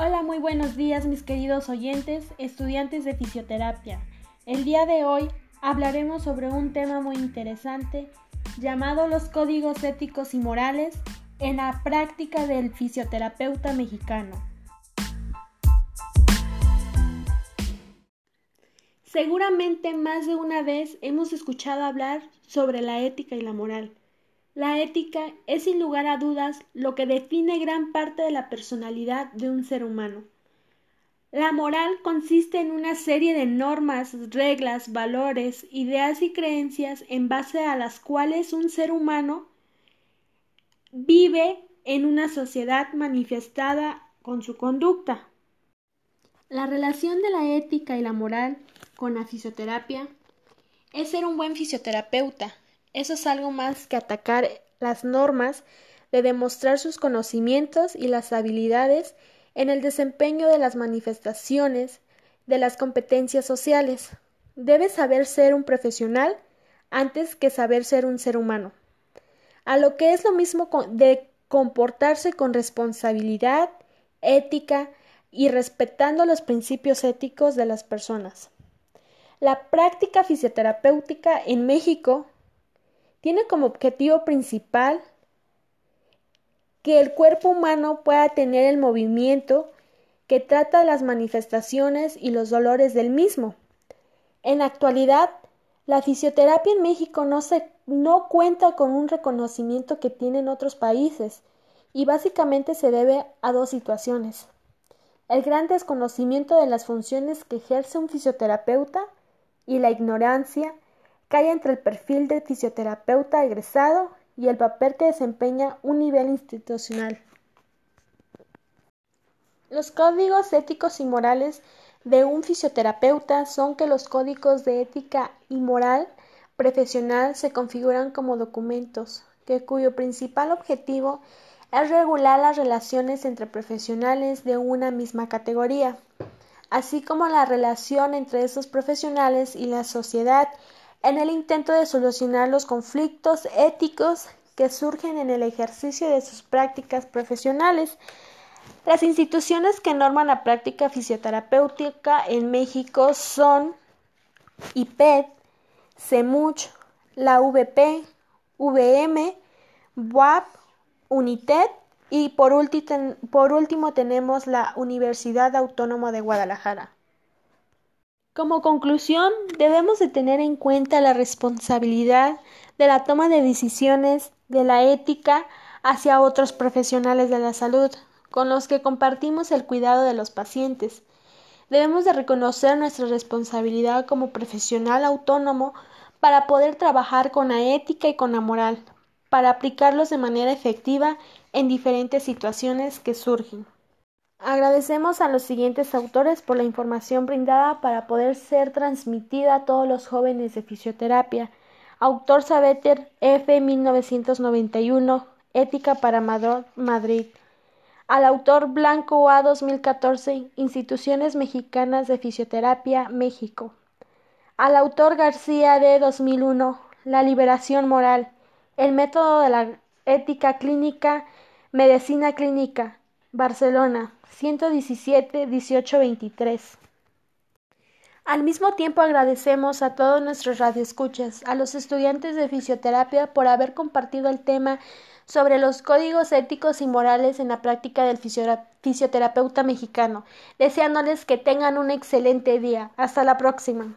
Hola, muy buenos días mis queridos oyentes, estudiantes de fisioterapia. El día de hoy hablaremos sobre un tema muy interesante llamado los códigos éticos y morales en la práctica del fisioterapeuta mexicano. Seguramente más de una vez hemos escuchado hablar sobre la ética y la moral. La ética es sin lugar a dudas lo que define gran parte de la personalidad de un ser humano. La moral consiste en una serie de normas, reglas, valores, ideas y creencias en base a las cuales un ser humano vive en una sociedad manifestada con su conducta. La relación de la ética y la moral con la fisioterapia es ser un buen fisioterapeuta, eso es algo más que atacar las normas de demostrar sus conocimientos y las habilidades en el desempeño de las manifestaciones de las competencias sociales. Debe saber ser un profesional antes que saber ser un ser humano. A lo que es lo mismo de comportarse con responsabilidad, ética y respetando los principios éticos de las personas. La práctica fisioterapéutica en México tiene como objetivo principal que el cuerpo humano pueda tener el movimiento que trata las manifestaciones y los dolores del mismo. En la actualidad, la fisioterapia en México no, se, no cuenta con un reconocimiento que tienen otros países y básicamente se debe a dos situaciones. El gran desconocimiento de las funciones que ejerce un fisioterapeuta y la ignorancia cae entre el perfil del fisioterapeuta egresado y el papel que desempeña un nivel institucional. Los códigos éticos y morales de un fisioterapeuta son que los códigos de ética y moral profesional se configuran como documentos, que cuyo principal objetivo es regular las relaciones entre profesionales de una misma categoría, así como la relación entre esos profesionales y la sociedad en el intento de solucionar los conflictos éticos que surgen en el ejercicio de sus prácticas profesionales. Las instituciones que norman la práctica fisioterapéutica en México son IPED, CEMUCH, la VP, VM, BUAP, UNITED y por, por último tenemos la Universidad Autónoma de Guadalajara. Como conclusión, debemos de tener en cuenta la responsabilidad de la toma de decisiones de la ética hacia otros profesionales de la salud, con los que compartimos el cuidado de los pacientes. Debemos de reconocer nuestra responsabilidad como profesional autónomo para poder trabajar con la ética y con la moral, para aplicarlos de manera efectiva en diferentes situaciones que surgen. Agradecemos a los siguientes autores por la información brindada para poder ser transmitida a todos los jóvenes de fisioterapia. Autor Sabeter F. 1991, Ética para Madrid. Al autor Blanco A. 2014, Instituciones Mexicanas de Fisioterapia, México. Al autor García D. 2001, La Liberación Moral. El método de la ética clínica, medicina clínica. Barcelona, 117 1823. Al mismo tiempo agradecemos a todos nuestros radioescuchas, a los estudiantes de fisioterapia por haber compartido el tema sobre los códigos éticos y morales en la práctica del fisioterapeuta mexicano, deseándoles que tengan un excelente día. Hasta la próxima.